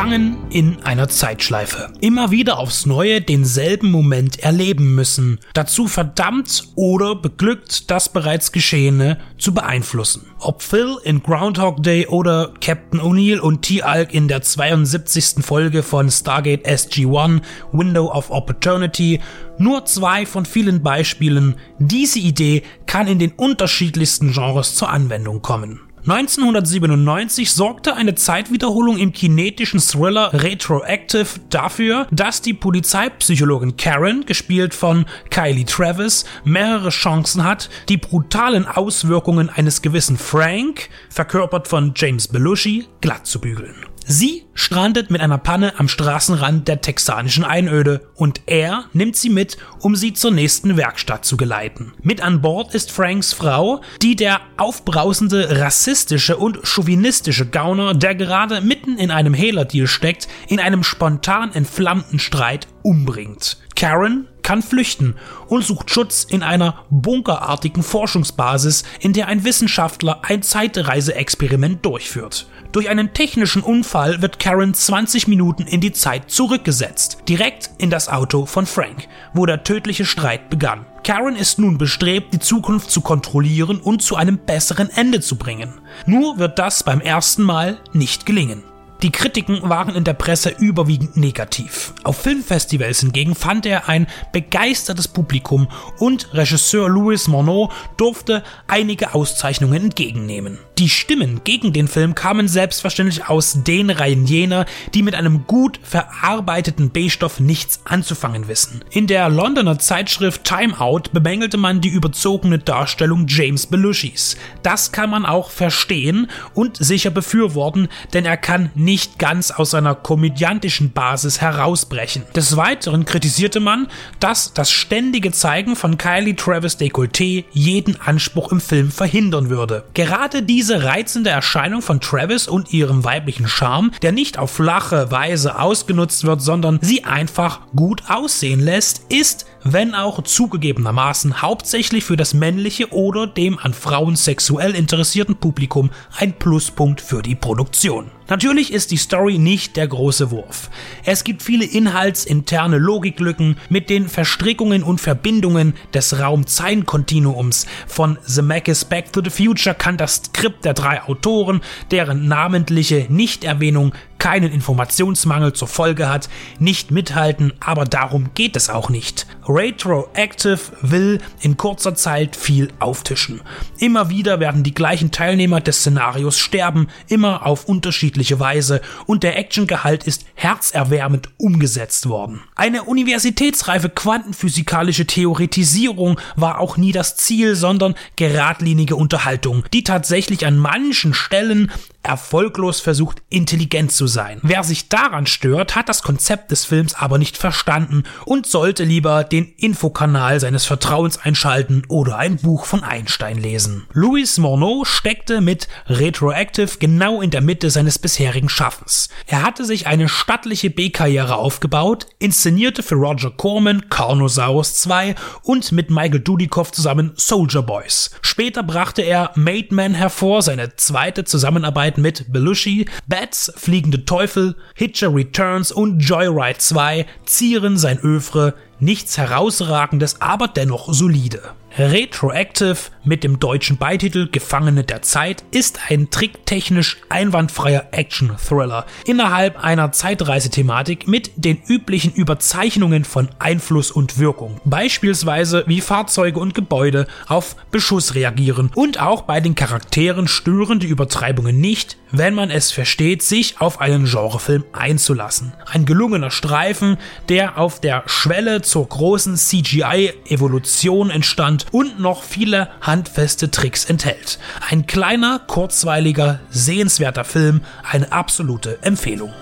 Gefangen in einer Zeitschleife. Immer wieder aufs Neue denselben Moment erleben müssen. Dazu verdammt oder beglückt, das bereits Geschehene zu beeinflussen. Ob Phil in Groundhog Day oder Captain O'Neill und T-Alk in der 72. Folge von Stargate SG-1 Window of Opportunity nur zwei von vielen Beispielen. Diese Idee kann in den unterschiedlichsten Genres zur Anwendung kommen. 1997 sorgte eine Zeitwiederholung im kinetischen Thriller Retroactive dafür, dass die Polizeipsychologin Karen, gespielt von Kylie Travis, mehrere Chancen hat, die brutalen Auswirkungen eines gewissen Frank, verkörpert von James Belushi, glatt zu bügeln. Sie strandet mit einer Panne am Straßenrand der texanischen Einöde und er nimmt sie mit, um sie zur nächsten Werkstatt zu geleiten. Mit an Bord ist Franks Frau, die der aufbrausende, rassistische und chauvinistische Gauner, der gerade mitten in einem Hehlerdeal steckt, in einem spontan entflammten Streit umbringt. Karen kann flüchten und sucht Schutz in einer bunkerartigen Forschungsbasis, in der ein Wissenschaftler ein Zeitreiseexperiment durchführt. Durch einen technischen Unfall wird Karen 20 Minuten in die Zeit zurückgesetzt, direkt in das Auto von Frank, wo der tödliche Streit begann. Karen ist nun bestrebt, die Zukunft zu kontrollieren und zu einem besseren Ende zu bringen. Nur wird das beim ersten Mal nicht gelingen. Die Kritiken waren in der Presse überwiegend negativ. Auf Filmfestivals hingegen fand er ein begeistertes Publikum und Regisseur Louis Monod durfte einige Auszeichnungen entgegennehmen. Die Stimmen gegen den Film kamen selbstverständlich aus den Reihen jener, die mit einem gut verarbeiteten B-Stoff nichts anzufangen wissen. In der Londoner Zeitschrift Time Out bemängelte man die überzogene Darstellung James Belushis. Das kann man auch verstehen und sicher befürworten, denn er kann nicht ganz aus seiner komödiantischen Basis herausbrechen. Des Weiteren kritisierte man, dass das ständige Zeigen von Kylie Travis Decolleté jeden Anspruch im Film verhindern würde. Gerade diese diese reizende Erscheinung von Travis und ihrem weiblichen Charme, der nicht auf flache Weise ausgenutzt wird, sondern sie einfach gut aussehen lässt, ist wenn auch zugegebenermaßen hauptsächlich für das männliche oder dem an Frauen sexuell interessierten Publikum ein Pluspunkt für die Produktion. Natürlich ist die Story nicht der große Wurf. Es gibt viele inhaltsinterne Logiklücken mit den Verstrickungen und Verbindungen des Raum-Zeit-Kontinuums. Von Zemeckis Back to the Future kann das Skript der drei Autoren, deren namentliche Nichterwähnung keinen Informationsmangel zur Folge hat, nicht mithalten, aber darum geht es auch nicht. Retroactive will in kurzer Zeit viel auftischen. Immer wieder werden die gleichen Teilnehmer des Szenarios sterben, immer auf unterschiedliche Weise und der Actiongehalt ist herzerwärmend umgesetzt worden. Eine universitätsreife quantenphysikalische Theoretisierung war auch nie das Ziel, sondern geradlinige Unterhaltung, die tatsächlich an manchen Stellen erfolglos versucht, intelligent zu sein. Wer sich daran stört, hat das Konzept des Films aber nicht verstanden und sollte lieber den Infokanal seines Vertrauens einschalten oder ein Buch von Einstein lesen. Louis Morneau steckte mit Retroactive genau in der Mitte seines bisherigen Schaffens. Er hatte sich eine stattliche B-Karriere aufgebaut, inszenierte für Roger Corman Carnosaurus 2 und mit Michael Dudikoff zusammen Soldier Boys. Später brachte er Made Man hervor, seine zweite Zusammenarbeit Zusammenarbeit mit Belushi, Bats, Fliegende Teufel, Hitcher Returns und Joyride 2 zieren sein Övre, nichts herausragendes, aber dennoch solide. Retroactive mit dem deutschen Beititel Gefangene der Zeit ist ein tricktechnisch einwandfreier Action-Thriller innerhalb einer Zeitreisethematik mit den üblichen Überzeichnungen von Einfluss und Wirkung. Beispielsweise wie Fahrzeuge und Gebäude auf Beschuss reagieren und auch bei den Charakteren stören die Übertreibungen nicht, wenn man es versteht, sich auf einen Genrefilm einzulassen. Ein gelungener Streifen, der auf der Schwelle zur großen CGI-Evolution entstand und noch viele handfeste Tricks enthält. Ein kleiner, kurzweiliger, sehenswerter Film, eine absolute Empfehlung.